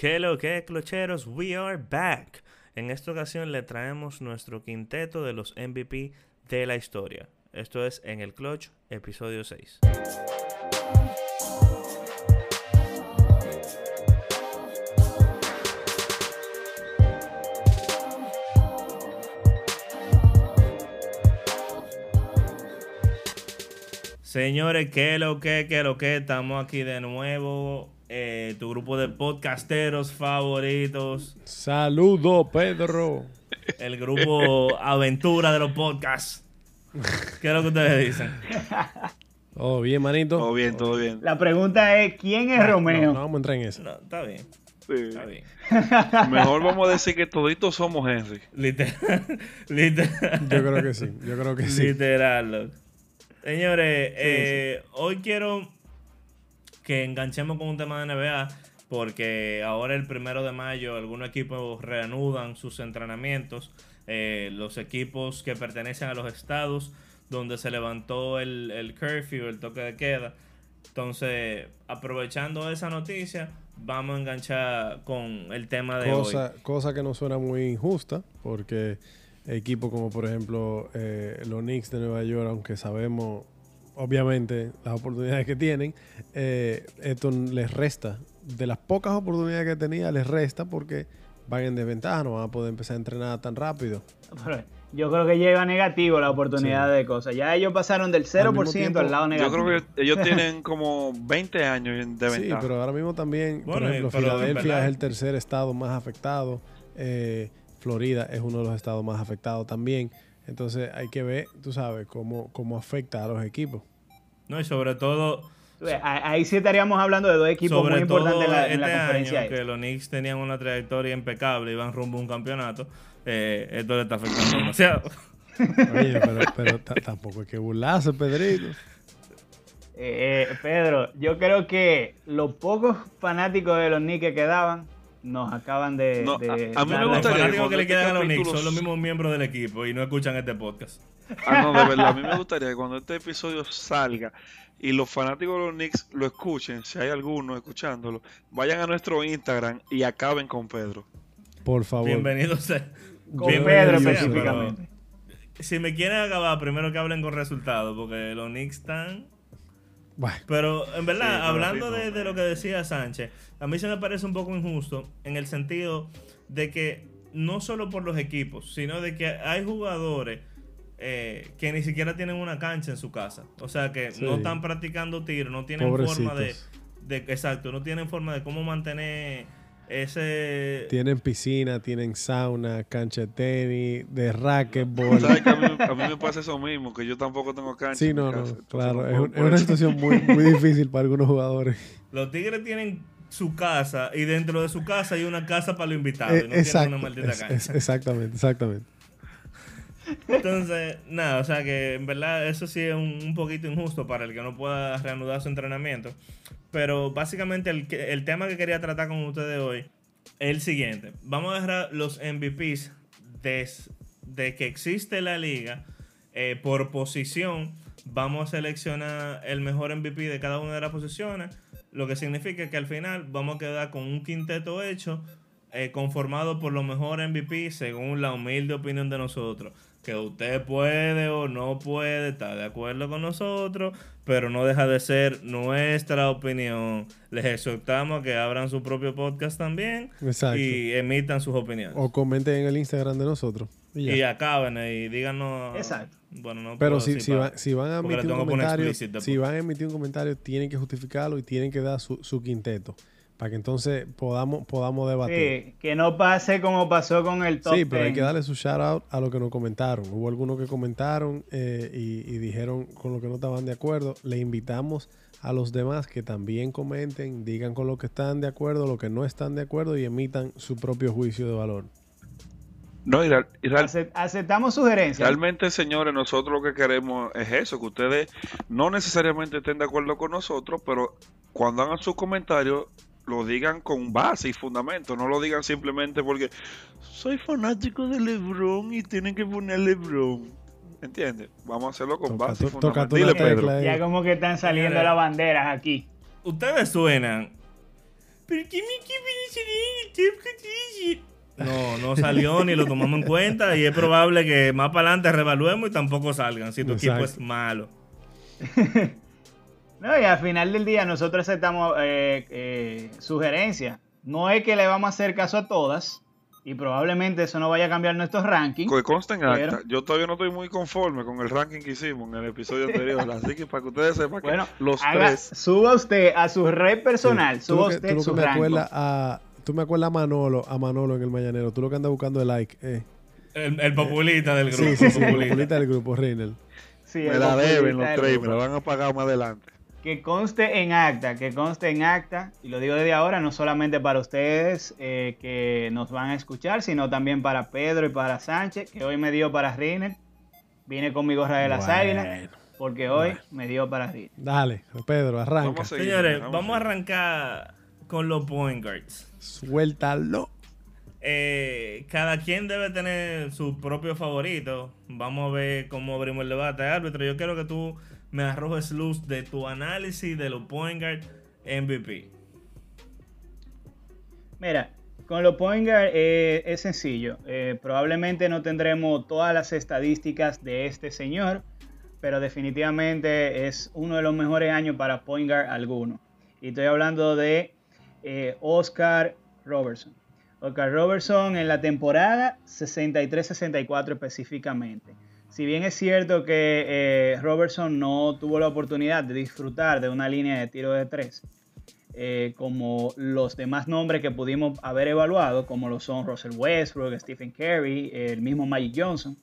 ¿Qué lo que, clocheros? We are back. En esta ocasión le traemos nuestro quinteto de los MVP de la historia. Esto es En el Clutch, episodio 6. Señores, ¿qué lo que, qué lo que? Estamos aquí de nuevo. Eh, tu grupo de podcasteros favoritos. Saludo, Pedro. El grupo Aventura de los Podcasts. ¿Qué es lo que ustedes dicen? Oh, bien, manito. Todo bien, todo bien. La pregunta es, ¿quién es Romeo? No, no vamos a entrar en eso. No, está bien, Sí. está bien. Mejor vamos a decir que toditos somos Henry. Literal. literal. Yo creo que sí. Yo creo que sí. Literal. Señores, eh, hoy quiero que enganchemos con un tema de NBA porque ahora el primero de mayo algunos equipos reanudan sus entrenamientos. Eh, los equipos que pertenecen a los estados donde se levantó el, el curfew, el toque de queda. Entonces, aprovechando esa noticia, vamos a enganchar con el tema de hoy. Cosa, cosa que no suena muy injusta, porque equipos como por ejemplo eh, los Knicks de Nueva York, aunque sabemos obviamente las oportunidades que tienen, eh, esto les resta. De las pocas oportunidades que tenía, les resta porque van en desventaja, no van a poder empezar a entrenar tan rápido. Pero Yo creo que llega negativo la oportunidad Sí. de cosas. Ya ellos pasaron del 0% tiempo, al lado Yo negativo. creo que ellos tienen como 20 años de Sí, ventaja. pero ahora mismo también, Bueno, por ejemplo, en Filadelfia es el tercer estado más afectado. eh, Florida es uno de los estados más afectados también. Entonces hay que ver, tú sabes, cómo, cómo afecta a los equipos. No, y sobre todo, Ahí sí estaríamos hablando de dos equipos sobre muy importantes todo en la, en este la conferencia. año que los Knicks tenían una trayectoria impecable, iban rumbo a un campeonato, eh, esto le está afectando demasiado. Oye, pero, pero ta- tampoco hay que burlarse, Pedrito. Eh, Pedro, yo creo que los pocos fanáticos de los Knicks que quedaban nos acaban de... No, de a- a mí me la- Los gustaría fanáticos que le este quedan a los Knicks capítulo- son los mismos miembros del equipo y no escuchan este podcast. Ah, no, de verdad. A mí me gustaría que cuando este episodio salga y los fanáticos de los Knicks lo escuchen, si hay alguno escuchándolo, vayan a nuestro Instagram y acaben con Pedro. Por favor. Bienvenidos. Con bienvenidos Pedro específicamente. Si me quieren acabar, primero que hablen con resultados, porque los Knicks están... Bueno, Pero en verdad, Sí, hablando de, de lo que decía Sánchez, a mí se me parece un poco injusto en el sentido de que no solo por los equipos, sino de que hay jugadores eh, que ni siquiera tienen una cancha en su casa. O sea, que Sí. no están practicando tiro, no tienen forma de. Exacto, no tienen forma de cómo mantener ese... Tienen piscina, tienen sauna, cancha de tenis, de racquetball. ¿Sabes que a mí, a mí me pasa eso mismo? Que yo tampoco tengo cancha. Sí, en mi no, no, casa, entonces claro. Es, un- es una situación muy, muy difícil para algunos jugadores. Los tigres tienen su casa y dentro de su casa hay una casa para los invitados. y Eh, no tienen exacto, una maldita es- cancha. es- exactamente, exactamente. Entonces, nada, o sea que en verdad eso sí es un, poquito injusto para el que no pueda reanudar su entrenamiento. Pero básicamente el, tema que quería tratar con ustedes hoy es el siguiente. Vamos a dejar los MVPs des- de, que existe la liga eh, por posición. Vamos a seleccionar el mejor MVP de cada una de las posiciones. Lo que significa que al final vamos a quedar con un quinteto hecho eh, conformado por los mejores MVP según la humilde opinión de nosotros. Que usted puede o no puede estar de acuerdo con nosotros, pero no deja de ser nuestra opinión. Les exhortamos a que abran su propio podcast también Exacto. y emitan sus opiniones. O comenten en el Instagram de nosotros. Y. Y acaben y díganos. Exacto. Bueno, no Pero si, si, si van a emitir un comentario, si después. van a emitir un comentario, tienen que justificarlo y tienen que dar su, su quinteto. Para que entonces podamos, podamos debatir. Sí, que no pase como pasó con el top Sí, pero hay 10. que darle su shout out a lo que nos comentaron. Hubo algunos que comentaron eh, y, y dijeron con lo que no estaban de acuerdo. Le invitamos a los demás que también comenten, digan con lo que están de acuerdo, lo que no están de acuerdo y emitan su propio juicio de valor. No, y real- y real- Acep- Aceptamos sugerencias. Realmente, señores, nosotros lo que queremos es eso, que ustedes no necesariamente estén de acuerdo con nosotros, pero cuando hagan sus comentarios, lo digan con base y fundamento, no lo digan simplemente porque soy fanático de LeBron y tienen que poner LeBron. ¿Entiendes? Vamos a hacerlo con Toca base y fundamento. Dile, Pedro. Ya como que están saliendo las banderas aquí. Ustedes suenan. ¿Pero qué equipo es no salió ni lo tomamos en cuenta y es probable que más para adelante revaluemos y tampoco salgan si tu equipo es malo. No, y al final del día nosotros aceptamos eh, eh, sugerencias. No es que le vamos a hacer caso a todas y probablemente eso no vaya a cambiar nuestros rankings. Que consta en Pero- acta. Yo todavía no estoy muy conforme con el ranking que hicimos en el episodio anterior. así que para que ustedes sepan que Bueno, los haga- tres. suba usted a su red personal, Sí. Tú suba lo que- usted tú lo que su me ranking. acuerdas a, tú me acuerdas a Manolo, a Manolo en el Mañanero. Tú lo que andas buscando es like. Eh. El, el populista del grupo. Sí, sí, sí, el populista. del grupo, Reynel. Sí, Me la deben los tres, me la van a pagar más adelante. Que conste en acta, que conste en acta, y lo digo desde ahora, no solamente para ustedes eh, que nos van a escuchar, sino también para Pedro y para Sánchez, que hoy me dio para Riner. Vine con mi gorra de las Bueno. águilas, porque hoy me dio para Riner. Dale, Pedro, arranca. Vamos a seguir. Señores, vamos vamos a arrancar con los point guards. Suéltalo. Eh, cada quien debe tener su propio favorito. Vamos a ver cómo abrimos el debate. Árbitro, yo quiero que tú me arrojes luz de tu análisis de los point guard MVP. Mira, con los point guard eh, es sencillo. Eh, probablemente no tendremos todas las estadísticas de este señor, pero definitivamente es uno de los mejores años para point guard alguno. Y estoy hablando de eh, Oscar Robertson. Oscar Robertson en la temporada 63-64 específicamente. Si bien es cierto que eh, Robertson no tuvo la oportunidad de disfrutar de una línea de tiro de tres, eh, como los demás nombres que pudimos haber evaluado, como lo son Russell Westbrook, Stephen Curry, el mismo Magic Johnson,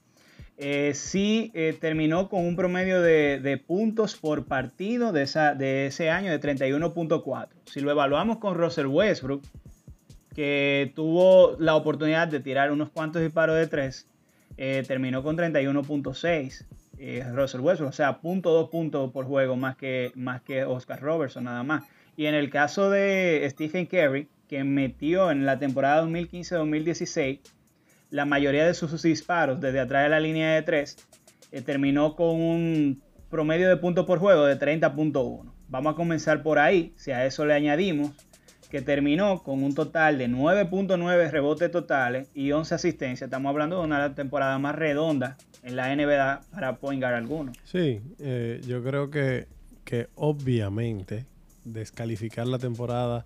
eh, sí eh, terminó con un promedio de, puntos por partido de, esa, de ese año de 31.4. Si lo evaluamos con Russell Westbrook, que tuvo la oportunidad de tirar unos cuantos disparos de tres, eh, terminó con 31.6. eh, Russell Westbrook, o sea, punto dos puntos por juego más que, más que Oscar Robertson, nada más. Y en el caso de Stephen Curry, que metió en la temporada 2015-2016 la mayoría de sus disparos desde atrás de la línea de 3, terminó con un promedio de puntos por juego de 30.1. Vamos a comenzar por ahí, si a eso le añadimos que terminó con un total de 9.9 rebotes totales y 11 asistencias. Estamos hablando de una temporada más redonda en la NBA para point guard alguno. Sí, eh, yo creo que, que obviamente descalificar la temporada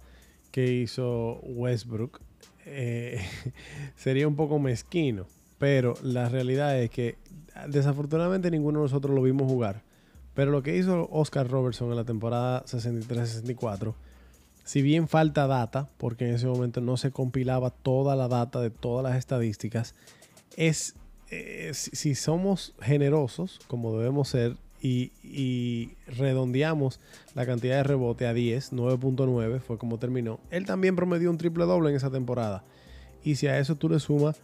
que hizo Westbrook eh, sería un poco mezquino, pero la realidad es que desafortunadamente ninguno de nosotros lo vimos jugar. Pero lo que hizo Oscar Robertson en la temporada 63-64, si bien falta data, porque en ese momento no se compilaba toda la data de todas las estadísticas, es eh, si, somos generosos, como debemos ser, y, redondeamos la cantidad de rebote a 10, 9.9 fue como terminó. Él también promedió un triple doble en esa temporada. Y si a eso tú le sumas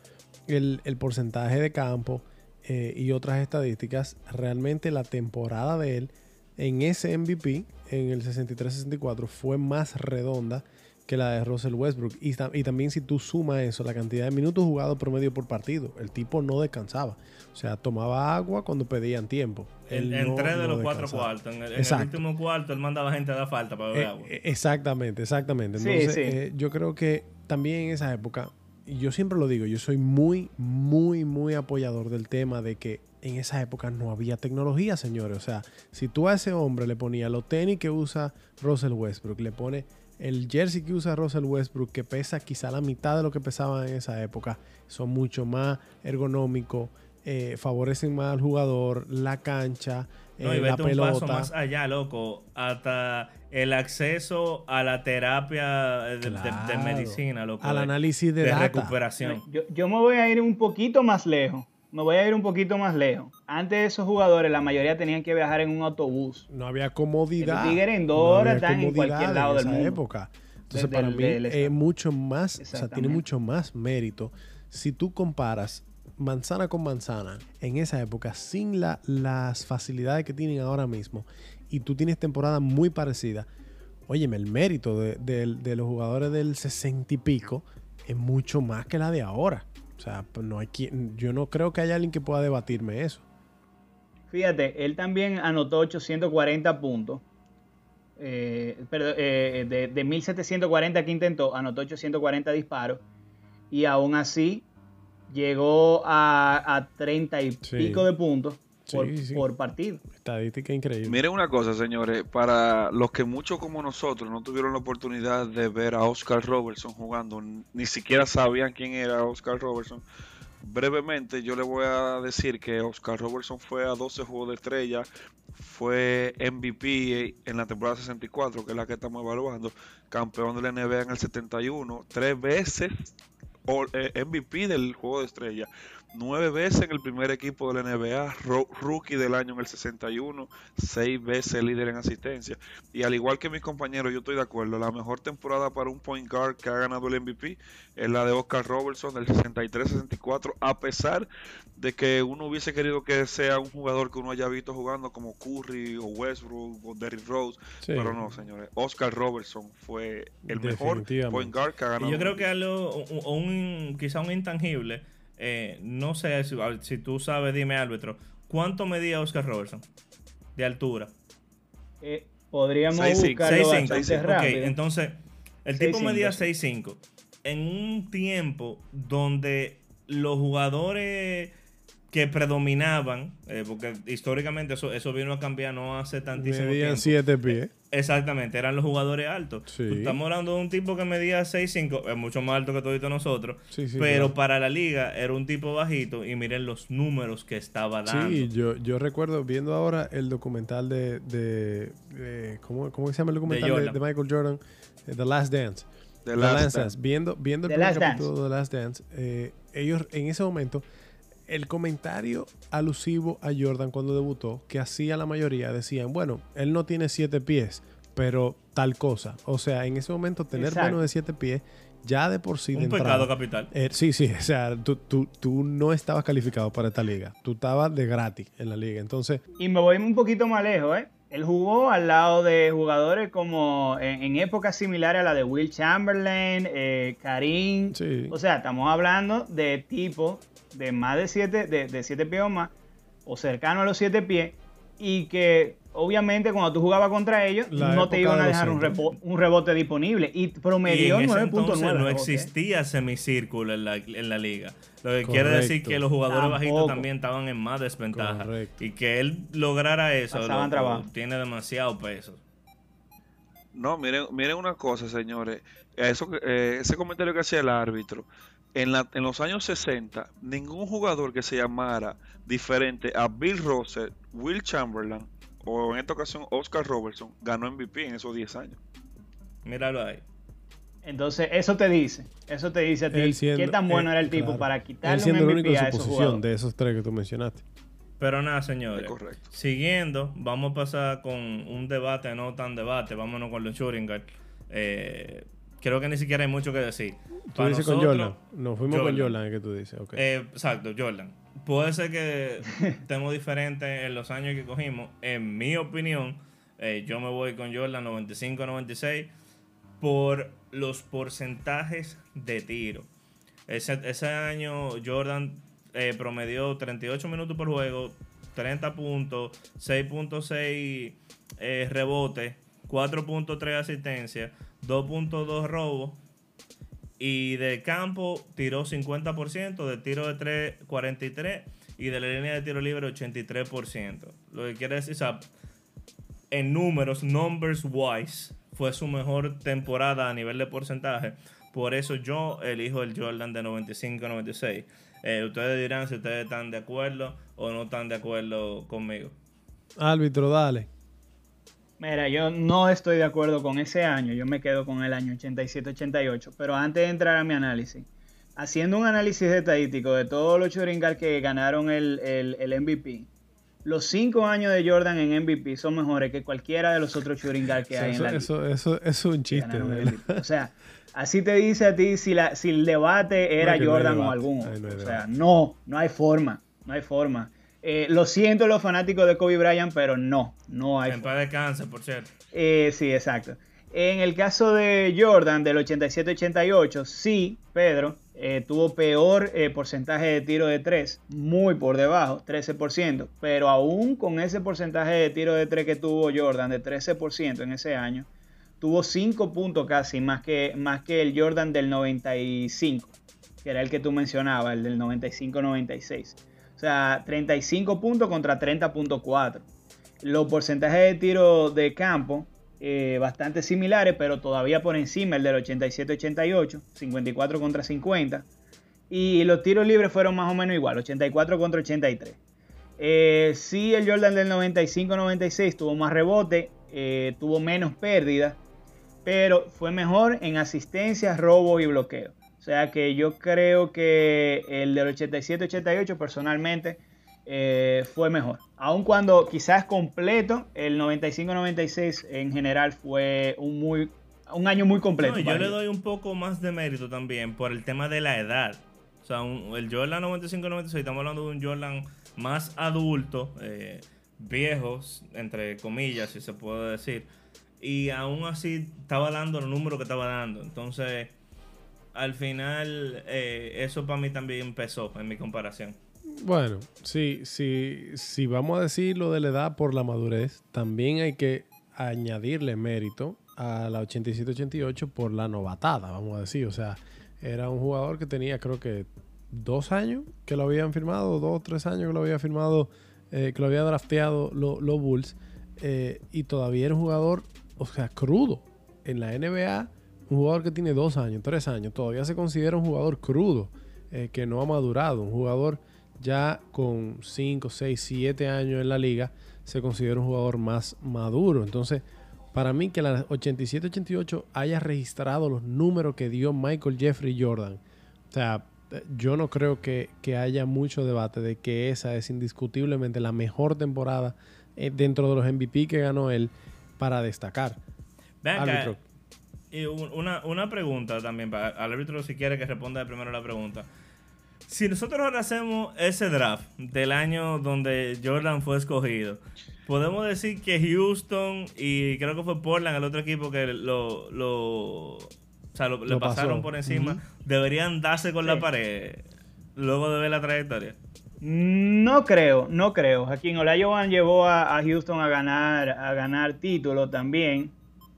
el, el porcentaje de campo eh, y otras estadísticas, realmente la temporada de él en ese MVP, en el 63-64, fue más redonda que la de Russell Westbrook. Y, ta- y también si tú sumas eso, la cantidad de minutos jugados promedio por partido, el tipo no descansaba. O sea, tomaba agua cuando pedían tiempo. En, Él en no- tres de no los cuatro cuartos. En el, en el Exacto. último cuarto, él mandaba gente a dar falta para beber Eh, agua. eh, exactamente, exactamente. Sí, Entonces, sí. eh, yo creo que también en esa época, y yo siempre lo digo, yo soy muy, muy, muy apoyador del tema de que en esa época no había tecnología, señores. O sea, si tú a ese hombre le ponías los tenis que usa Russell Westbrook, le pone el jersey que usa Russell Westbrook, que pesa quizá la mitad de lo que pesaba en esa época, son mucho más ergonómicos, eh, favorecen más al jugador, la cancha, No, eh, y la vete un pelota. paso más allá, loco. Hasta el acceso a la terapia de, de- medicina, loco. Al análisis de, de data. recuperación. Yo, yo me voy a ir un poquito más lejos. Me voy a ir un poquito más lejos. Antes esos jugadores, la mayoría tenían que viajar en un autobús. No había comodidad. Los tigres en dos No están en cualquier lado en del esa mundo. época. Entonces, Desde para el- mí del es mucho más, o sea, tiene mucho más mérito si tú comparas manzana con manzana en esa época sin la- las facilidades que tienen ahora mismo y tú tienes temporada muy parecida. Óyeme, el mérito de, de- de los jugadores del 60 y pico es mucho más que la de ahora. O sea, pues no hay quien, yo no creo que haya alguien que pueda debatirme eso. Fíjate, él también anotó 840 puntos. Eh, perdón, eh, de, de 1740 que intentó, anotó 840 disparos. Y aún así llegó a, a 30 y Sí. pico de puntos por, Sí, por partido. Estadística increíble. Miren una cosa, señores, para los que muchos como nosotros no tuvieron la oportunidad de ver a Oscar Robertson jugando, ni siquiera sabían quién era Oscar Robertson, brevemente yo le voy a decir que Oscar Robertson fue a 12 juegos de estrella, fue MVP en la temporada 64, que es la que estamos evaluando, campeón de la NBA en el 71, tres veces eh, MVP del juego de estrella, nueve veces en el primer equipo de la NBA, ro- rookie del año en el 61, seis veces líder en asistencia. Y al igual que mis compañeros, yo estoy de acuerdo, la mejor temporada para un point guard que ha ganado el MVP es la de Oscar Robertson del 63-64, a pesar de que uno hubiese querido que sea un jugador que uno haya visto jugando como Curry o Westbrook o Derrick Rose, Sí. pero no, señores, Oscar Robertson fue el mejor point guard que ha ganado. Y yo creo que algo, un, un- quizá un intangible, eh, no sé si, tú sabes, dime árbitro, ¿cuánto medía Oscar Robertson de altura? Eh, podríamos 6'5", buscarlo 6'5". bastante 6'5". Ok, rápido. entonces, el tipo 6'5", medía sí. 6'5". En un tiempo donde los jugadores que predominaban, eh, porque históricamente eso, eso vino a cambiar no hace tantísimo Medían tiempo. 7 pies. Exactamente, eran los jugadores altos. Sí. Estamos hablando de un tipo que medía 6'5", es mucho más alto que todos nosotros, Sí, sí, pero claro. para la liga era un tipo bajito y miren los números que estaba dando. Sí, yo, yo recuerdo viendo ahora el documental de, de, de- ¿cómo, ¿cómo se llama el documental de, Michael Jordan? Eh, The Last Dance. The The Last Dance. Dance. Viendo, viendo el The primer capítulo de The Last Dance, eh, ellos en ese momento, el comentario alusivo a Jordan cuando debutó, que hacía la mayoría, decían, bueno, él no tiene siete pies, pero tal cosa. O sea, en ese momento tener Exacto. menos de siete pies, ya de por sí de un entrada, pecado capital. eh, sí, sí, o sea, tú, tú, tú no estabas calificado para esta liga. Tú estabas de gratis en la liga. Entonces, Y me voy un poquito más lejos, ¿eh? Él jugó al lado de jugadores como en, en épocas similares a la de Will Chamberlain, eh, Karim. Sí. O sea, estamos hablando de tipos de más de 7 de, de siete pies o más, o cercano a los 7 pies, y que obviamente cuando tú jugabas contra ellos, La no te iban de a dejar un, centros. repo- un rebote disponible. Y promedió en ese 9.9. entonces no existía semicírculo en la, en la liga. Lo que quiere decir Correcto. que los jugadores Tampoco. bajitos también estaban en más desventaja. Correcto. Y que él lograra eso loco, tiene demasiado peso. No, miren, miren una cosa, señores. Eso, eh, ese comentario que hacía el árbitro. En, la, en los años 60, ningún jugador que se llamara diferente a Bill Russell, Will Chamberlain o en esta ocasión Oscar Robertson ganó MVP en esos 10 años. Míralo ahí. Entonces, eso te dice, eso te dice a ti siendo- qué tan bueno era el tipo claro. para quitarle siendo un el único MVP en su esos posición jugadores. de esos tres que tú mencionaste. Pero nada, señores. Es correcto. Siguiendo, vamos a pasar con un debate, no tan debate. Vámonos con los guard. Eh, creo que ni siquiera hay mucho que decir. Tú Para dices con Jordan. Nos fuimos con Jordan, es que tú dices. ok. Eh, exacto, Jordan. Puede ser que estemos diferentes en los años que cogimos. En mi opinión, eh, yo me voy con Jordan 95-96 por los porcentajes de tiro. Ese, ese año Jordan eh, promedió 38 minutos por juego, 30 puntos, 6.6 eh, rebotes, 4.3 asistencias, 2.2 robos. Y de campo tiró 50%, de tiro de 3 43 y de la línea de tiro libre 83%. Lo que quiere decir, o sea, en números, numbers wise, fue su mejor temporada a nivel de porcentaje. Por eso yo elijo el Jordan de 95-96. Eh, ustedes dirán si ustedes están de acuerdo o no están de acuerdo conmigo. Árbitro, dale. Mira, yo no estoy de acuerdo con ese año, yo me quedo con el año 87-88, pero antes de entrar a mi análisis, haciendo un análisis estadístico de todos los guard que ganaron el, el- el MVP, los cinco años de Jordan en MVP son mejores que cualquiera de los otros guard que hay en Eso, la liga. eso, eso, eso es un chiste. O sea, así te dice a ti si, la, si el debate era No, no Jordan o debate. algún Ahí otro. no hay o sea, no, no hay forma, no hay forma. Eh, lo siento los fanáticos de Kobe Bryant, pero no, no hay En paz descanse, por cierto. eh, sí, exacto. En el caso de Jordan del 87-88, sí, Pedro eh, tuvo peor eh, porcentaje de tiro de 3, muy por debajo, 13%, pero aún con ese porcentaje de tiro de 3 que tuvo Jordan de 13% en ese año, tuvo 5 puntos casi más que, más que el Jordan del 95. que era el que tú mencionabas, el del 95-96. O sea, 35 puntos contra 30.4. Los porcentajes de tiro de campo eh, bastante similares, pero todavía por encima el del 87-88, 54 contra 50. Y los tiros libres fueron más o menos igual, 84 contra 83. Eh, sí, el Jordan del 95-96 tuvo más rebote, eh, tuvo menos pérdidas, pero fue mejor en asistencias, robo y bloqueo. O sea que yo creo que el del 87-88 personalmente eh, fue mejor. Aun cuando quizás completo, el 95-96 en general fue un, muy, un año muy completo. yo le doy un poco más de mérito también por el tema de la edad. O sea, el Jordan 95-96, estamos hablando de un Jordan más adulto, eh, viejos, entre comillas, si se puede decir. Y aún así estaba dando los números que estaba dando. Entonces, al final, eh, eso para mí también pesó en mi comparación. Bueno, sí, sí, si vamos a decir lo de la edad por la madurez, también hay que añadirle mérito a la 87-88 por la novatada, vamos a decir. O sea, era un jugador que tenía creo que dos años que lo habían firmado, dos o tres años que lo había firmado, eh, que lo había drafteado los Bulls, eh, y todavía era un jugador, o sea, crudo. En la NBA, un jugador que tiene dos años, tres años, todavía se considera un jugador crudo, eh, que no ha madurado, un jugador ya con 5, 6, 7 años en la liga, se considera un jugador más maduro. Entonces, para mí que la 87-88 haya registrado los números que dio Michael Jeffrey Jordan, o sea, yo no creo que, haya mucho debate de que esa es indiscutiblemente la mejor temporada eh, dentro de los MVP que ganó él para destacar. Venga, y una, una pregunta también para al árbitro si quiere que responda primero la pregunta si nosotros ahora hacemos ese draft del año donde Jordan fue escogido, podemos decir que Houston y creo que fue Portland, el otro equipo que lo, lo, le pasaron por encima, deberían darse con la pared luego de ver la trayectoria. No creo, no creo. Joaquín Olajuwon llevó a, a, Houston a ganar, a ganar título también.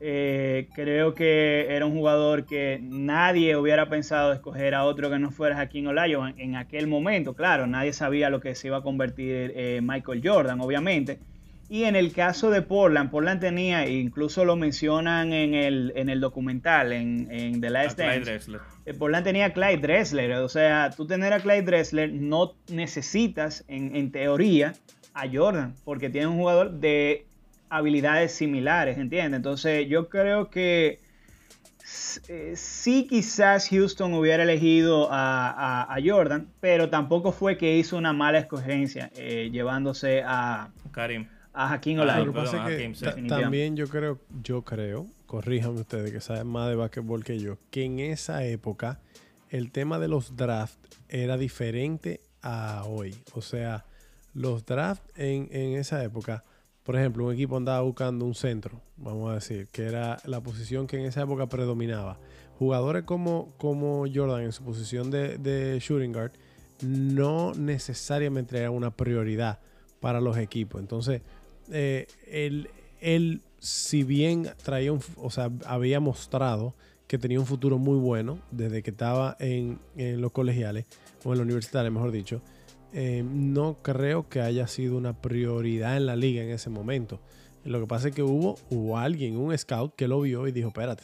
Eh, creo que era un jugador que nadie hubiera pensado escoger a otro que no fuera Jaquín Olajuwon en aquel momento. Claro, nadie sabía lo que se iba a convertir eh, Michael Jordan, obviamente. Y en el caso de Portland, Portland tenía, incluso lo mencionan en el, en el documental, en, en The Last Dance. Eh, Portland tenía a Clyde Dressler. O sea, tú tener a Clyde Dressler no necesitas, en, en teoría, a Jordan, porque tiene un jugador de habilidades similares, ¿entiendes? Entonces yo creo que eh, sí quizás Houston hubiera elegido a, Jordan, pero tampoco fue que hizo una mala escogencia eh, llevándose a Karim. A Hakim Olajuwon. también yo creo, yo creo, corríjanme ustedes que saben más de básquetbol que yo, que en esa época el tema de los drafts era diferente a hoy. O sea, los drafts en, en esa época por ejemplo, un equipo andaba buscando un centro, vamos a decir, que era la posición que en esa época predominaba. Jugadores como, como Jordan en su posición de, shooting guard no necesariamente era una prioridad para los equipos. Entonces, eh, él, si bien traía un, o sea, había mostrado que tenía un futuro muy bueno desde que estaba en, en los colegiales, o en la universidad, mejor dicho, eh, no creo que haya sido una prioridad en la liga en ese momento. Lo que pasa es que hubo, hubo alguien, un scout, que lo vio y dijo, espérate,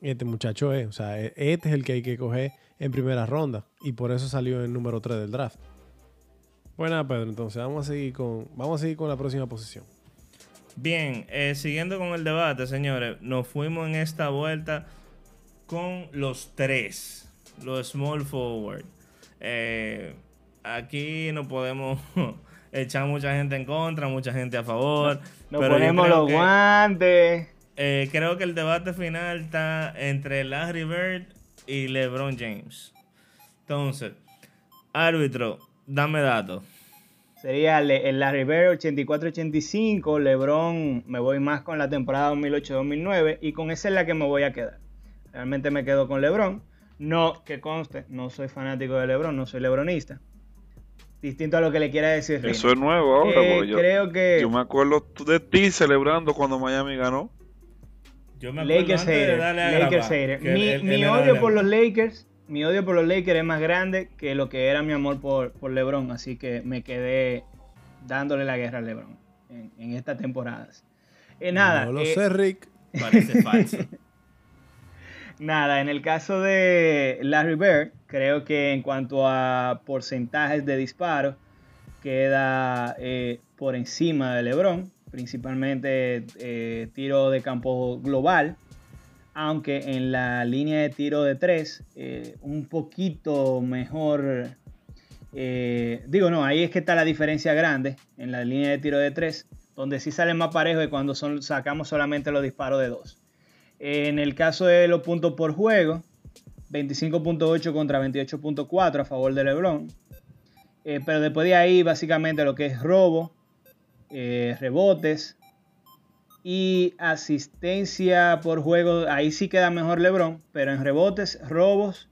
este muchacho es, o sea, e, este es el que hay que coger en primera ronda. Y por eso salió en el número 3 del draft. Bueno, Pedro, entonces vamos a seguir con, vamos a seguir con la próxima posición. Bien, eh, siguiendo con el debate, señores, nos fuimos en esta vuelta con los tres, los small forward. Eh, aquí no podemos echar mucha gente en contra, mucha gente a favor. Nos ponemos los guantes. Eh, creo que el debate final está entre Larry Bird y LeBron James. Entonces, árbitro, dame datos. Sería el Larry Bird 84-85, LeBron me voy más con la temporada 2008-2009 y con esa es la que me voy a quedar. Realmente me quedo con LeBron. No, que conste, no soy fanático de LeBron, no soy LeBronista distinto a lo que le quiera decir. Eso es nuevo ahora, eh, yo, creo que yo me acuerdo de ti celebrando cuando Miami ganó. Yo me acuerdo Lakers hater, Lakers hater. Mi, odio por los Lakers mi odio por los Lakers es más grande que lo que era mi amor por, por LeBron, así que me quedé dándole la guerra a LeBron en, estas temporadas. Eh, nada. No lo sé, Rick. Parece falso. Nada, en el caso de Larry Bird, creo que en cuanto a porcentajes de disparos, queda eh, por encima de LeBron, principalmente eh, tiro de campo global, aunque en la línea de tiro de tres, eh, un poquito mejor. digo, no, ahí es que está la diferencia grande en la línea de tiro de tres, donde sí sale más parejo de cuando sacamos solamente los disparos de dos. En el caso de los puntos por juego, 25.8 contra 28.4 a favor de LeBron. Eh, pero después de ahí, básicamente lo que es robo, eh, rebotes y asistencia por juego, ahí sí queda mejor LeBron, pero en rebotes, robos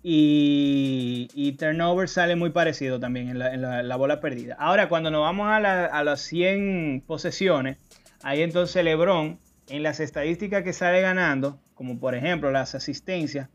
y, y turnover sale muy parecido también en la, bola perdida. Ahora, cuando nos vamos a, a las 100 posesiones, ahí entonces LeBron en las estadísticas que sale ganando, como por ejemplo las asistencias,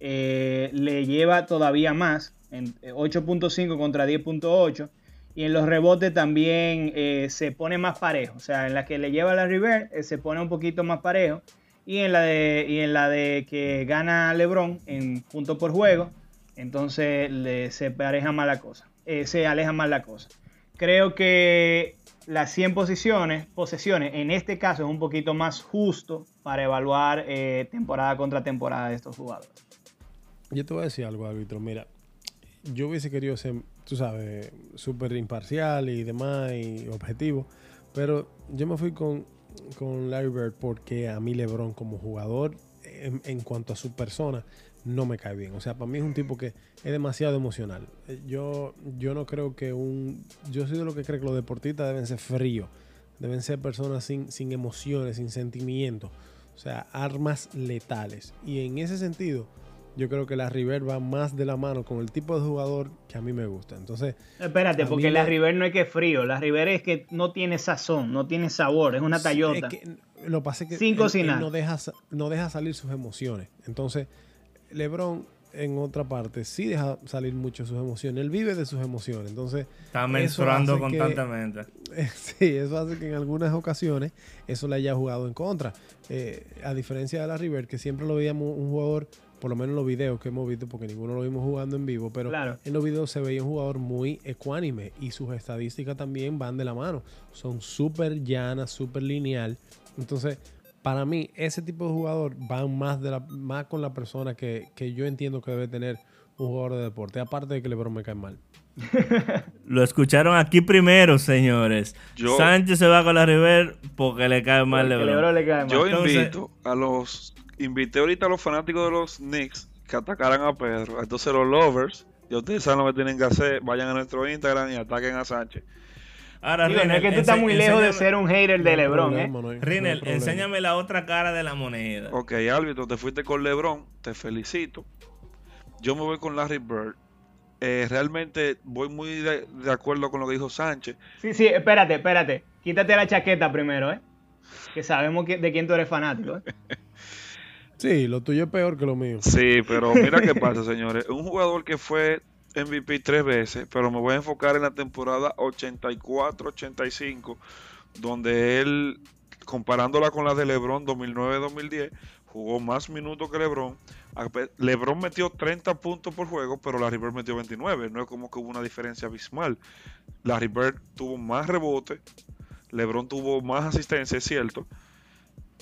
eh, le lleva todavía más, en 8.5 eh, contra 10.8. Y en los rebotes también eh, se pone más parejo. O sea, en la que le lleva la River se pone un poquito más parejo. Y en la de, y en la de que gana LeBron en punto por juego, entonces le, se pareja más la cosa. se aleja más la cosa. Creo que las 100 posiciones, posesiones, en este caso es un poquito más justo para evaluar eh, temporada contra temporada de estos jugadores. Yo te voy a decir algo, árbitro. Mira, yo hubiese querido ser, tú sabes, súper imparcial y demás y objetivo, pero yo me fui con, con Larry Bird porque a mí LeBron como jugador, en cuanto a su persona, no me cae bien. O sea, para mí es un tipo que es demasiado emocional. Eh, yo, yo no creo que un... Yo soy de lo que creo que los deportistas deben ser fríos. Deben ser personas sin, sin emociones, sin sentimientos. O sea, armas letales. Y en ese sentido, yo creo que la River va más de la mano con el tipo de jugador que a mí me gusta. Entonces. Espérate, porque la River no es que es frío. La River es que no tiene sazón, no tiene sabor. Es una tallota. lo pasa es que Sin cocinar. no, deja, no deja salir sus emociones. Entonces LeBron en otra parte sí deja salir mucho sus emociones. Él vive de sus emociones. Entonces. Está menstruando constantemente. sí, eso hace que en algunas ocasiones eso le haya jugado en contra. Eh, a diferencia de la River, que siempre lo veíamos un jugador, por lo menos en los videos que hemos visto, porque ninguno lo vimos jugando en vivo, pero en los videos se veía un jugador muy ecuánime y sus estadísticas también van de la mano. Son súper llanas, súper lineal. Entonces, para mí, ese tipo de jugador va más, de la, más con la persona que, yo entiendo que debe tener un jugador de deporte, aparte de que LeBron me cae mal. Lo escucharon aquí primero, señores. Sánchez se va con la River porque le cae mal LeBron. Le cae mal. Yo invito a los invité ahorita a los fanáticos de los Knicks que atacaran a Pedro. Entonces los lovers, y ustedes saben lo que tienen que hacer, vayan a nuestro Instagram y ataquen a Sánchez. Ahora, no es que tú estás muy lejos de ser un hater de LeBron, ¿eh? Rinel, enséñame la otra cara de la moneda. Ok, árbitro, te fuiste con LeBron, te felicito. Yo me voy con Larry Bird. Eh, realmente voy muy de, acuerdo con lo que dijo Sánchez. Sí, sí, espérate, espérate. Quítate la chaqueta primero, ¿eh? Que sabemos de quién tú eres fanático, ¿eh? Sí, lo tuyo es peor que lo mío. Sí, pero mira qué pasa, señores. Un jugador que fue MVP tres veces, pero me voy a enfocar en la temporada 84-85, donde él, comparándola con la de LeBron 2009-2010, jugó más minutos que LeBron. LeBron metió 30 puntos por juego, pero Larry Bird metió 29. No es como que hubo una diferencia abismal. Larry Bird tuvo más rebote, LeBron tuvo más asistencia, es cierto,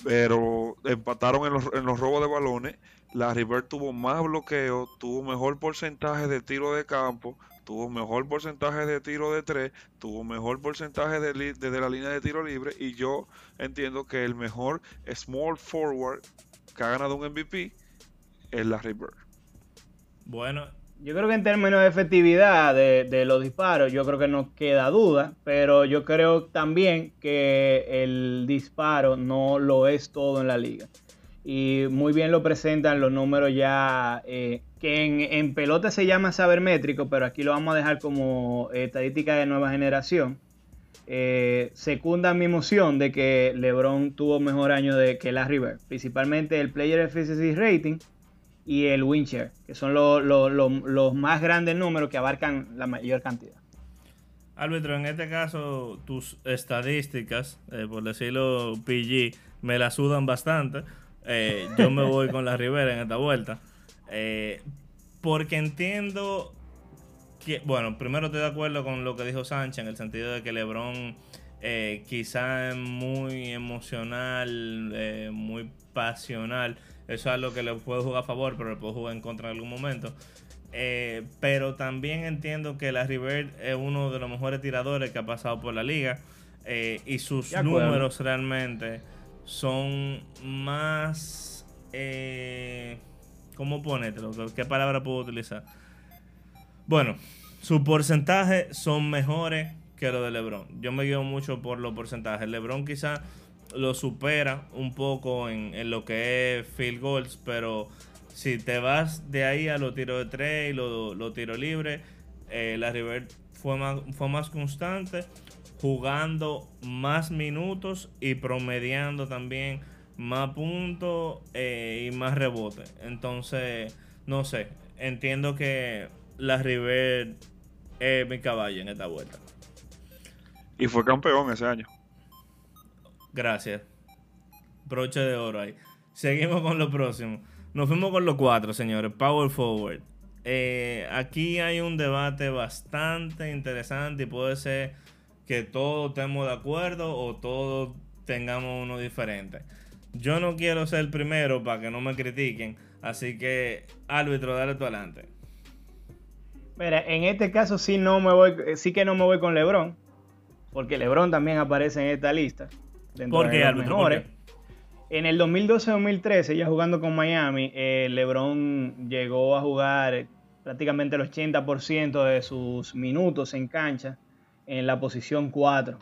pero empataron en los, en los robos de balones la River tuvo más bloqueo, tuvo mejor porcentaje de tiro de campo, tuvo mejor porcentaje de tiro de tres, tuvo mejor porcentaje de desde la línea de tiro libre y yo entiendo que el mejor small forward que ha ganado un MVP es la River. Bueno. Yo creo que en términos de efectividad de, de, los disparos, yo creo que no queda duda, pero yo creo también que el disparo no lo es todo en la liga y muy bien lo presentan los números ya eh, que en, pelota se llama sabermétrico, pero aquí lo vamos a dejar como estadística de nueva generación. Eh, secunda mi emoción de que LeBron tuvo mejor año de que Larry Bird, principalmente el Player Efficiency Rating y el win share, que son los más grandes números que abarcan la mayor cantidad. Árbitro, en este caso, tus estadísticas, eh, por decirlo PG, me la sudan bastante. Eh, yo me voy con la Rivera en esta vuelta. Eh, porque entiendo que, bueno, primero estoy de acuerdo con lo que dijo Sánchez en el sentido de que LeBron quizá es muy emocional, muy pasional. Eso es algo que le puedo jugar a favor, pero le puedo jugar en contra en algún momento. Eh, pero también entiendo que la River es uno de los mejores tiradores que ha pasado por la liga. Eh, y sus números realmente son más... Eh, ¿Cómo ponértelo? ¿Qué palabra puedo utilizar? Bueno, sus porcentajes son mejores que los de LeBron. Yo me guío mucho por los porcentajes. LeBron quizá lo supera un poco en, en lo que es field goals, pero si te vas de ahí a los tiros de tres y los tiros libres, eh, la River fue más, fue más constante, jugando más minutos y promediando también más puntos eh, y más rebotes. Entonces, no sé, entiendo que la River es mi caballo en esta vuelta. Y fue campeón ese año. Gracias. Broche de oro ahí. Seguimos con lo próximo. Nos fuimos con los cuatro, señores. Power Forward. Eh, aquí hay un debate bastante interesante y puede ser que todos estemos de acuerdo o todos tengamos uno diferente. Yo no quiero ser el primero para que no me critiquen, así que árbitro, dale tú adelante. Mira, en este caso sí no me voy, sí que no me voy con LeBron, porque LeBron también aparece en esta lista. ¿Por qué, árbitro? En el 2012-2013, ya jugando con Miami, eh, LeBron llegó a jugar prácticamente el 80% de sus minutos en cancha en la posición 4.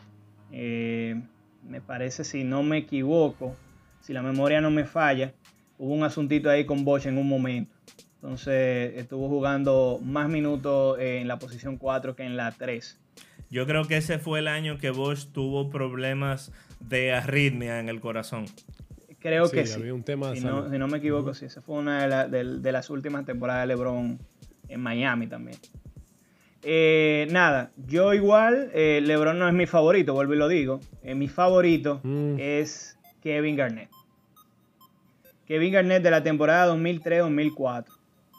Eh, me parece, si no me equivoco, si la memoria no me falla, hubo un asuntito ahí con Bosch en un momento. Entonces estuvo jugando más minutos en la posición 4 que en la 3. Yo creo que ese fue el año que Bosch tuvo problemas de arritmia en el corazón. Creo que sí. Un tema si, no, si, no, me equivoco, sí. Esa fue una de, las últimas temporadas de LeBron en Miami también. Eh, nada, yo igual, eh, LeBron no es mi favorito, vuelvo y lo digo. Eh, mi favorito mm. es Kevin Garnett. Kevin Garnett de la temporada 2003-2004.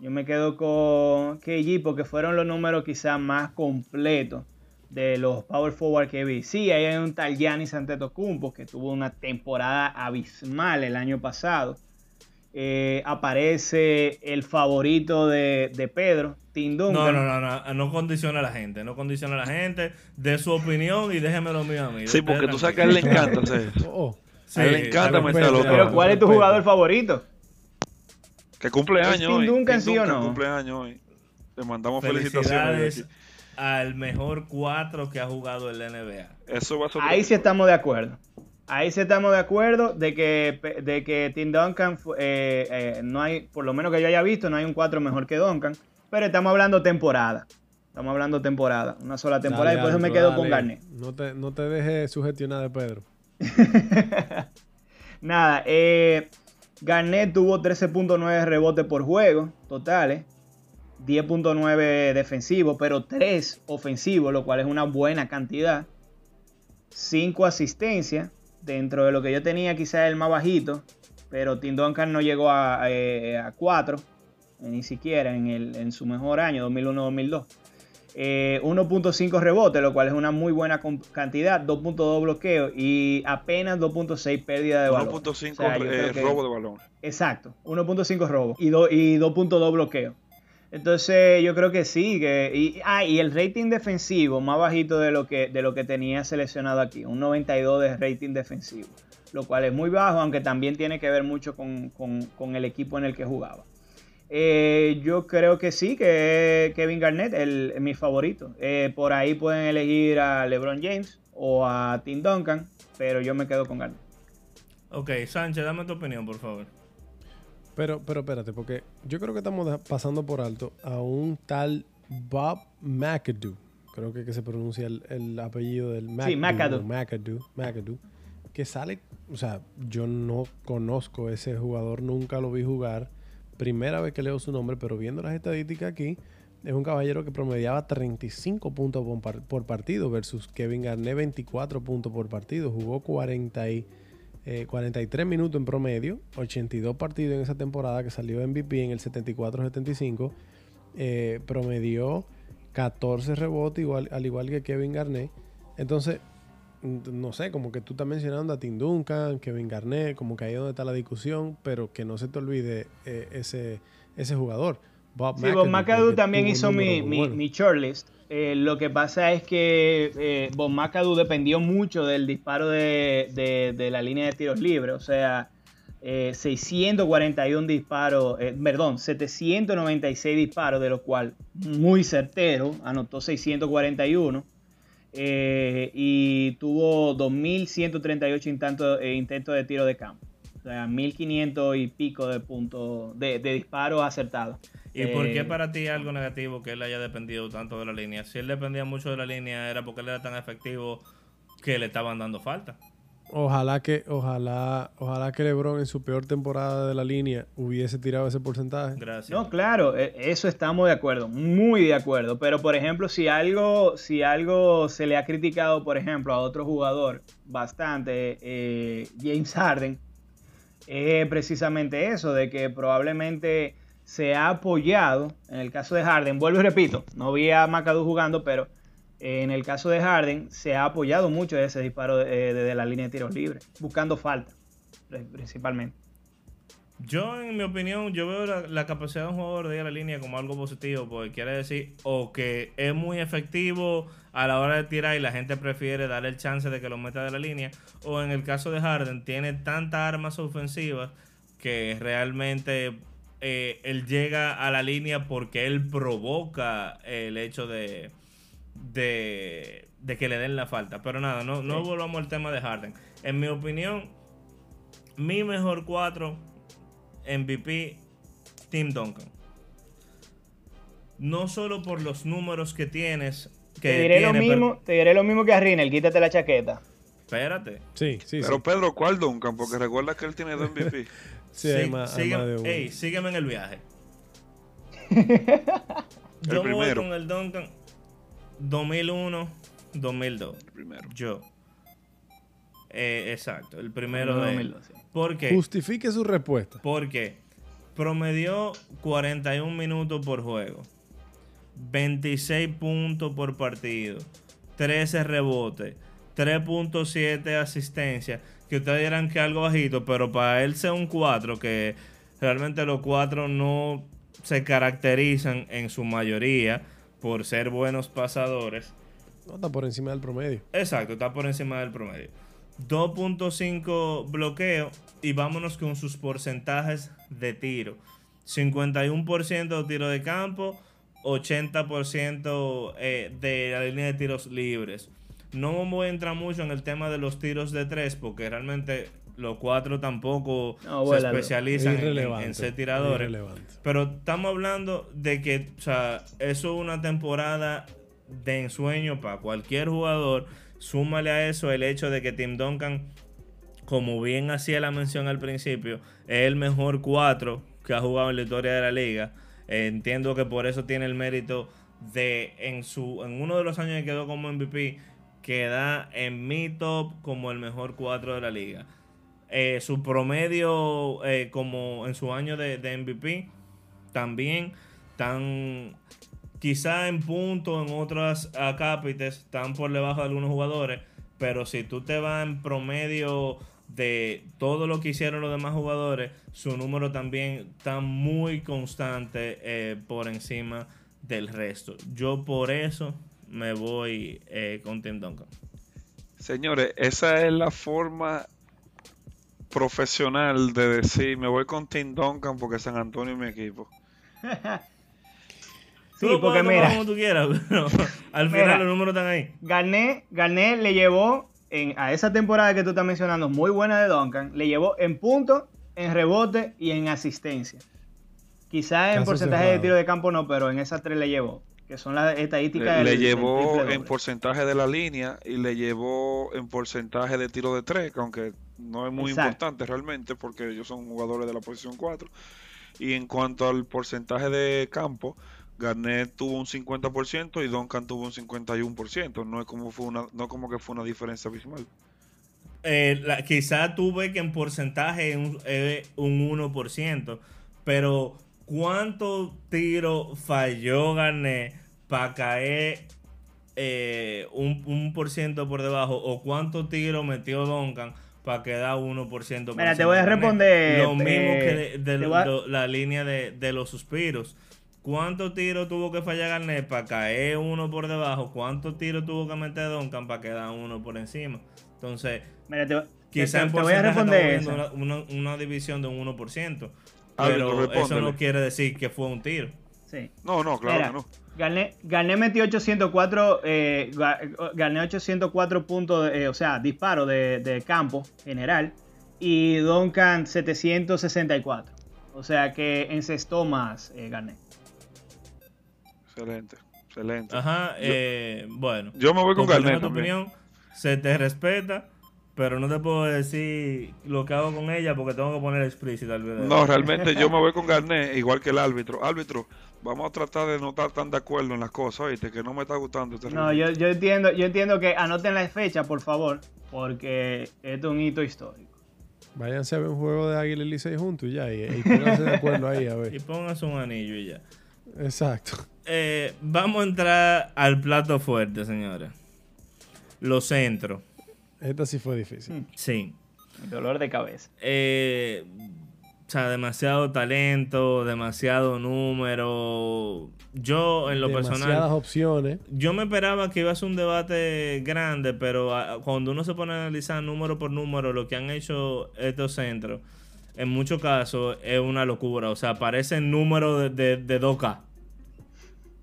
Yo me quedo con KG porque fueron los números quizás más completos de los power forward que vi. Sí, hay un tal Giannis Antetokounmpo que tuvo una temporada abismal el año pasado. Eh, aparece el favorito de, Pedro, Tim Duncan. No, no, no, no, no condiciona a la gente, no condiciona a la gente, de su opinión y déjeme lo mío a mí. Sí, porque tú sabes que a él le encanta hacer eso. Oh, a él le encanta meter al otro. Pero ¿cuál es tu jugador favorito? Que cumple años. Tim Duncan, sí o no? cumple años hoy. Le mandamos felicitaciones al mejor 4 que ha jugado el NBA. Eso va a Ahí sí estamos de acuerdo. Ahí sí estamos de acuerdo de que, de que Tim Duncan, eh, eh, no hay, por lo menos que yo haya visto, no hay un 4 mejor que Duncan. Pero estamos hablando temporada. Estamos hablando temporada. Una sola temporada y por eso me quedo con Garnett. No te, no te dejes sugestionar de Pedro. Nada, eh, Garnett tuvo 13.9 rebotes por juego totales. 10.9 defensivo, pero 3 ofensivo, lo cual es una buena cantidad. 5 asistencias, dentro de lo que yo tenía quizás el más bajito, pero Tim Duncan no llegó a, 4, eh, ni siquiera en, el, en, su mejor año, 2001-2002. 1.5 rebotes, lo cual es una muy buena cantidad, 2.2 bloqueos y apenas 2.6 pérdida de balón. 1.5 eh, robo de balón. Exacto, 1.5 robo y 2.2 bloqueos. Entonces yo creo que sí, que, y, ah, y el rating defensivo más bajito de lo que, de lo que tenía seleccionado aquí, un 92 de rating defensivo, lo cual es muy bajo, aunque también tiene que ver mucho con, el equipo en el que jugaba. Eh, yo creo que sí, que Kevin Garnett es mi favorito. Eh, por ahí pueden elegir a LeBron James o a Tim Duncan, pero yo me quedo con Garnett. Ok, Sánchez, dame tu opinión, por favor. Pero, pero espérate, porque yo creo que estamos pasando por alto a un tal Bob McAdoo. Creo que, que se pronuncia el, apellido del McAdoo. Sí, McAdoo. McAdoo. McAdoo. Que sale, o sea, yo no conozco ese jugador, nunca lo vi jugar, primera vez que leo su nombre, pero viendo las estadísticas aquí, es un caballero que promediaba 35 puntos por partido versus Kevin Garnett 24 puntos por partido. Jugó 40 y, 43 eh, minutos en promedio, 82 partidos en esa temporada que salió MVP en el 74-75. Eh, promedió 14 rebotes igual, al igual que Kevin Garnett. Entonces, no sé, como que tú estás mencionando a Tim Duncan, Kevin Garnett, como que ahí es donde está la discusión, pero que no se te olvide eh, ese, ese jugador. Bob sí, Bob McAdoo también hizo mi, mi, shortlist. Eh, lo que pasa es que eh, Bob McAdoo dependió mucho del disparo de, de, la línea de tiros libres. O sea, 641 disparos, perdón, 796 disparos, de los cuales muy certero, anotó 641. Eh, y tuvo 2.138 intentos, eh, intentos de tiro de campo. O sea, 1.500 y pico de puntos de disparos acertados. ¿Y por qué eh, para ti algo negativo que él haya dependido tanto de la línea? Si él dependía mucho de la línea, era porque él era tan efectivo que le estaban dando falta. Ojalá que, ojalá, ojalá que LeBron en su peor temporada de la línea hubiese tirado ese porcentaje. Gracias. No, claro, e, eso estamos de acuerdo, muy de acuerdo. Pero por ejemplo, si algo, si algo se le ha criticado, por ejemplo, a otro jugador bastante, eh, James Harden, es precisamente eso, de que probablemente se ha apoyado, en el caso de Harden, vuelvo y repito, no vi a McAdoo jugando, pero en el caso de Harden, se ha apoyado mucho ese disparo desde eh, la línea de tiros libres, buscando falta, principalmente. Yo, en mi opinión, yo veo la, capacidad de un jugador de ir a la línea como algo positivo, porque quiere decir o que es muy efectivo a la hora de tirar y la gente prefiere darle el chance de que lo meta de la línea, o en el caso de Harden, tiene tantas armas ofensivas que realmente eh, él llega a la línea porque él provoca el hecho de, de, que le den la falta. Pero nada, no, no volvamos al tema de Harden. En mi opinión, mi mejor 4 MVP, Tim Duncan. No solo por los números que tienes. Que te, diré lo mismo, te diré lo mismo que a Rinel, quítate la chaqueta. Espérate. Sí, sí, Pero Pedro, ¿cuál Duncan? Porque recuerda que él tiene dos MVP. sí, sígueme en el viaje. Yo el voy con el Duncan 2001, 2002. primero. Yo. Eh, exacto, el primero de 2002. ¿Por qué? Justifique su respuesta. Porque promedió 41 minutos por juego, 26 puntos por partido, 13 rebotes, 3.7 asistencias. Que ustedes dirán que algo bajito, pero para él sea un 4, que realmente los 4 no se caracterizan en su mayoría por ser buenos pasadores. No, está por encima del promedio. Exacto, está por encima del promedio. 2.5 bloqueo y vámonos con sus porcentajes de tiro. 51% de tiro de campo, 80% eh, de la línea de tiros libres. No voy a entrar mucho en el tema de los tiros de tres porque realmente los cuatro tampoco se especializan en, ser tiradores. Pero estamos hablando de que, o sea, eso es una temporada de ensueño para cualquier jugador. Súmale a eso el hecho de que Tim Duncan, como bien hacía la mención al principio, es el mejor cuatro que ha jugado en la historia de la liga. entiendo que por eso tiene el mérito de en su en uno de los años que quedó como MVP queda en mi top como el mejor cuatro de la liga. Eh, su promedio eh, como en su año de, MVP también tan quizá en punto en otras acápites están por debajo de algunos jugadores pero si tú te vas en promedio de todo lo que hicieron los demás jugadores su número también está muy constante eh, por encima del resto yo por eso me voy con Tim Duncan señores esa es la forma profesional de decir, me voy con Tim Duncan porque San Antonio es mi equipo. sí, porque mira. Como tú quieras, pero al final los números están ahí. Garnet, le llevó en, a esa temporada que tú estás mencionando, muy buena de Duncan, le llevó en punto, en rebote y en asistencia. Quizás en porcentaje de tiro de campo no, pero en esas tres le llevó que son las estadísticas. Le, le llevó en porcentaje de la línea y le llevó en porcentaje de tiro de tres, aunque no es muy importante realmente porque ellos son jugadores de la posición 4. Y en cuanto al porcentaje de campo, Garnett tuvo un 50% y Duncan tuvo un 51%. No es como, fue una, no como que fue una diferencia abismal. Eh, quizá tuve que en porcentaje un, eh, un 1%, pero ¿cuántos tiros falló Garnett para caer eh, un, un por ciento por debajo? ¿O cuántos tiros metió Duncan para quedar 1% por Mira, te voy a responder. Lo mismo que de, la línea de, de los suspiros. ¿Cuántos tiros tuvo que fallar Garnett para caer uno por debajo? ¿Cuántos tiros tuvo que meter Duncan para quedar uno por encima? Entonces, quizá te, voy a responder una, una, división de un 1%. Pero eso no quiere decir que fue un tiro. Sí. No, no, claro que no. Garnett, metió 804, eh, 804 puntos, eh, o sea, disparos de, de, campo general. Y Duncan 764. O sea que encestó más eh, Garnett. Excelente, excelente. Ajá, eh, bueno. Yo me voy con Garnett. tu opinión, se te respeta, pero no te puedo decir lo que hago con ella porque tengo que poner explícito al video. No, realmente yo me voy con Garnett, igual que el árbitro. Árbitro, vamos a tratar de no estar tan de acuerdo en las cosas, ¿viste? Que no me está gustando este No, yo, yo, entiendo, yo entiendo que anoten la fecha, por favor, porque esto es un hito histórico. Váyanse a ver un juego de Águila y Licey juntos y ya, y, y pónganse de acuerdo ahí, a ver. Y pónganse un anillo y ya. Exacto. Eh, vamos a entrar al plato fuerte, señores. Los centros. Esta sí fue difícil. Hmm. Sí. dolor de cabeza. Eh, o sea, demasiado talento, demasiado número. Yo, en lo personal. Demasiadas opciones. Yo me esperaba que iba a ser un debate grande, pero cuando uno se pone a analizar número por número lo que han hecho estos centros, en muchos casos es una locura. O sea, parecen números de, de 2K.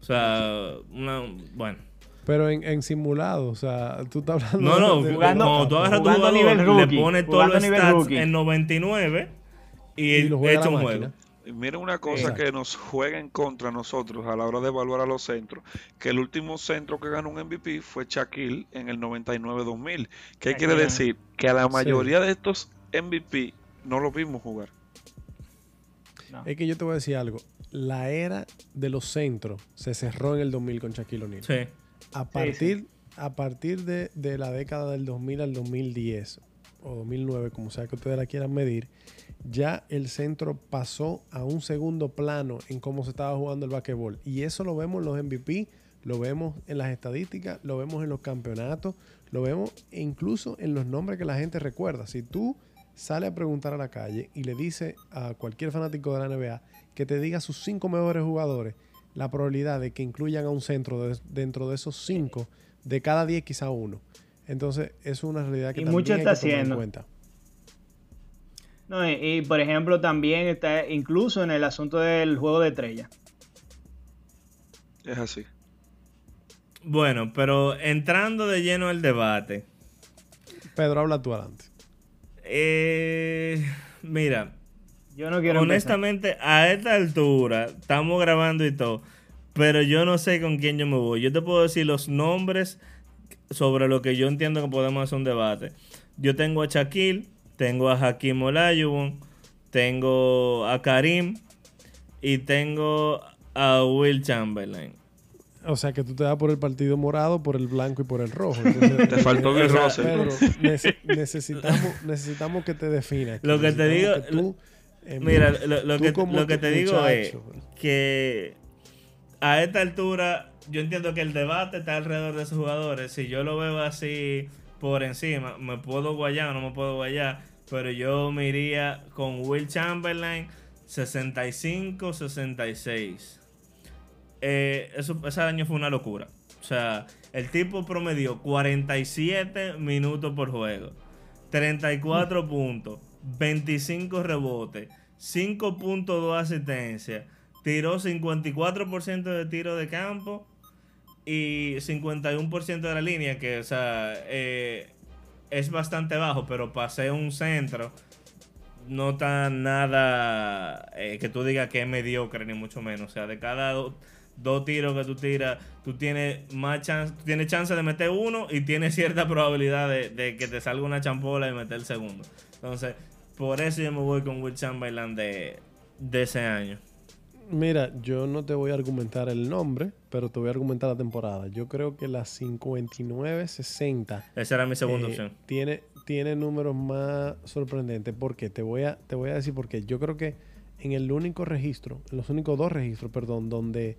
O sea, una, bueno. Pero en, en, simulado, o sea, tú estás hablando No, no, de, jugando, cuando tú agarras tu jugador, le pones todos los stats en 99 y, y echa un juego. Miren una cosa que nos juega en contra nosotros a la hora de evaluar a los centros, que el último centro que ganó un MVP fue Shaquille en el 99-2000. ¿Qué quiere decir? Que a la mayoría de estos MVP no lo vimos jugar. Es que yo te voy a decir algo la era de los centros se cerró en el 2000 con Shaquille O'Neal. Sí. A partir, A partir de, la década del 2000 al 2010 o 2009, como sea que ustedes la quieran medir, ya el centro pasó a un segundo plano en cómo se estaba jugando el basquetbol. Y eso lo vemos en los MVP, lo vemos en las estadísticas, lo vemos en los campeonatos, lo vemos incluso en los nombres que la gente recuerda. Si tú sales a preguntar a la calle y le dices a cualquier fanático de la NBA, que te diga sus cinco mejores jugadores, la probabilidad de que incluyan a un centro dentro de esos cinco, de cada diez quizá uno. Entonces, es una realidad que y también mucho está hay que haciendo. en cuenta. No, y, por ejemplo, también está incluso en el asunto del juego de estrella. Es así. Bueno, pero entrando de lleno al debate. Pedro, habla tú adelante. Eh, mira, yo no quiero Honestamente, a esta altura, estamos grabando y todo, pero yo no sé con quién yo me voy. Yo te puedo decir los nombres sobre lo que yo entiendo que podemos hacer un debate. Yo tengo a Shaquille, tengo a Hakim Olajuwon, tengo a Karim y tengo a Will Chamberlain. O sea que tú te das por el partido morado, por el blanco y por el rojo. te faltó el rosa. necesitamos, necesitamos que te definas. Lo que te digo... Mira, lo, que, lo que te digo es que a esta altura yo entiendo que el debate está alrededor de esos jugadores. Si yo lo veo así por encima, me puedo guayar o no me puedo guayar, pero yo me iría con Will Chamberlain 65-66. Eh, eso, ese año fue una locura. O sea, el tipo promedió 47 minutos por juego, 34 puntos. 25 rebotes, 5.2 asistencia, tiró 54% de tiro de campo y 51% de la línea, que o sea, eh, es bastante bajo, pero pasé un centro, no tan nada eh, que tú digas que es mediocre, ni mucho menos. O sea, de cada dos tiros que tú tiras, tú tienes más chance, tienes chance de meter uno y tienes cierta probabilidad de, de que te salga una champola y meter el segundo. Entonces, por eso yo me voy con Will Chamberlain de, de ese año? Mira, yo no te voy a argumentar el nombre, pero te voy a argumentar la temporada. Yo creo que la 59-60 Esa era mi segunda eh, opción. tiene, tiene números más sorprendentes. ¿Por qué? Te voy, a, te voy a decir por qué. Yo creo que en el único registro, en los únicos dos registros, perdón, donde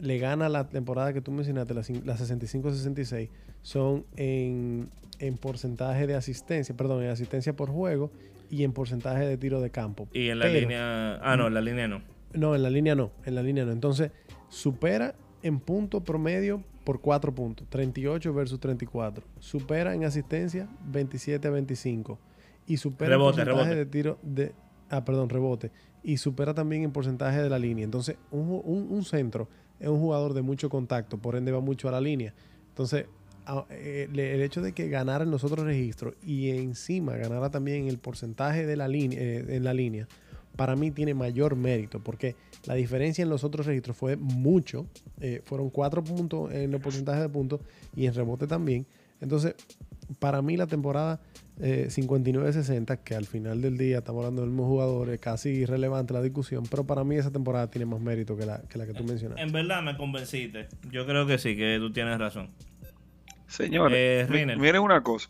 le gana la temporada que tú mencionaste, la, la 65-66, son en, en porcentaje de asistencia, perdón, en asistencia por juego y en porcentaje de tiro de campo. Y en la Pero- línea. Ah, no, en la línea no. no, en la línea no, en la línea no. Entonces, supera en punto promedio por 4 puntos, 38 versus 34. Supera en asistencia 27 a 25. Y supera Rebote, en porcentaje rebote. de tiro de... Ah, perdón, rebote. Y supera también en porcentaje de la línea. Entonces, un, un- un centro es un jugador de mucho contacto, por ende va mucho a la línea. Entonces, el hecho de que ganara en los otros registros y encima ganara también el porcentaje de la línea, eh, en la línea, para mí tiene mayor mérito, porque la diferencia en los otros registros fue mucho. eh, fueron cuatro puntos en los porcentajes de puntos y en rebote también. Entonces, para mí la temporada eh, 59-60, que al final del día estamos hablando del mismo jugador, es casi irrelevante la discusión, pero para mí esa temporada tiene más mérito que la que, la que tú mencionaste. En verdad me convenciste. Yo creo que sí, que tú tienes razón. Señores, Eh, miren una cosa.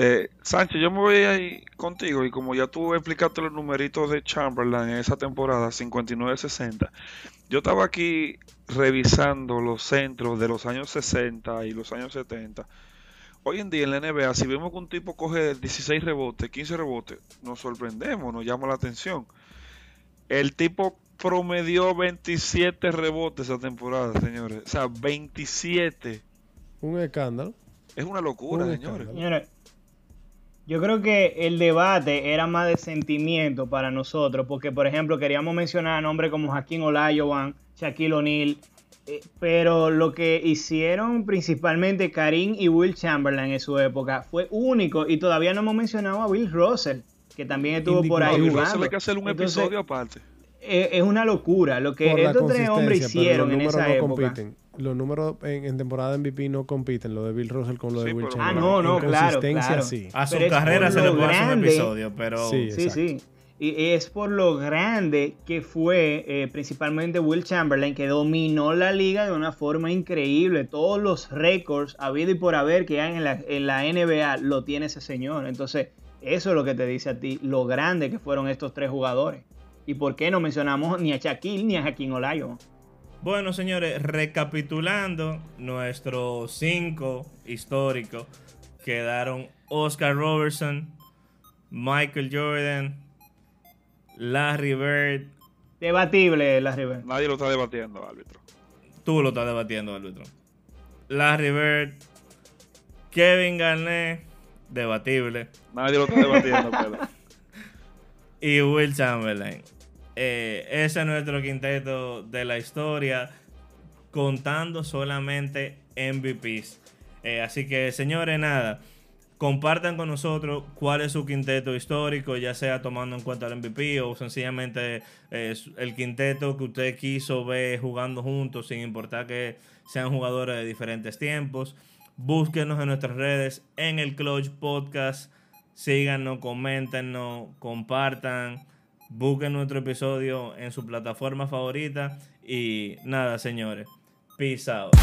Eh, Sánchez, yo me voy ahí contigo y como ya tú explicaste los numeritos de Chamberlain en esa temporada 59-60, yo estaba aquí revisando los centros de los años 60 y los años 70. Hoy en día en la NBA, si vemos que un tipo coge 16 rebotes, 15 rebotes, nos sorprendemos, nos llama la atención. El tipo promedió 27 rebotes esa temporada, señores. O sea, 27. Un escándalo. Es una locura, Un señores. Señores, yo creo que el debate era más de sentimiento para nosotros, porque por ejemplo queríamos mencionar nombres como Joaquín Olajuwon, Shaquille O'Neal, eh, pero lo que hicieron principalmente Karim y Will Chamberlain en su época fue único y todavía no hemos mencionado a Bill Russell, que también estuvo por ahí No, Bill jugando. Russell hay que hacer un Entonces, episodio aparte. eh, es una locura lo que Por estos tres hombres hicieron en esa no época. compiten. Los números en, en temporada de MVP no compiten, lo de Bill Russell con lo de Sí, Will pero- Ah, Chamberlain. no, no, claro, claro. sí. A su Pero carrera se le lo puede hacer un episodio, pero. Sí. Sí, sí. Y es por lo grande que fue eh, principalmente Will Chamberlain, que dominó la liga de una forma increíble. Todos los récords habido y por haber que hay en la, en la NBA lo tiene ese señor. Entonces, eso es lo que te dice a ti, lo grande que fueron estos tres jugadores. ¿Y por qué no mencionamos ni a Shaquille ni a Jaquín Olajuwon? Bueno, señores, recapitulando nuestros cinco históricos, quedaron Oscar Robertson, Michael Jordan, Larry Bird. Debatible, la River. Nadie lo está debatiendo, árbitro. Tú lo estás debatiendo, árbitro. Larry Bird, Kevin Garnett, debatible, Nadie lo está debatiendo, pero. y Will Chamberlain. Eh, ese es nuestro quinteto de la historia, contando solamente MVPs. Eh, así que, señores, nada. Compartan con nosotros cuál es su quinteto histórico, ya sea tomando en cuenta el MVP o sencillamente eh, el quinteto que usted quiso ver jugando juntos, sin importar que sean jugadores de diferentes tiempos. Búsquenos en nuestras redes, en el Clutch Podcast. Síganos, coméntenos, compartan. Busquen nuestro episodio en su plataforma favorita. Y nada, señores. Peace out.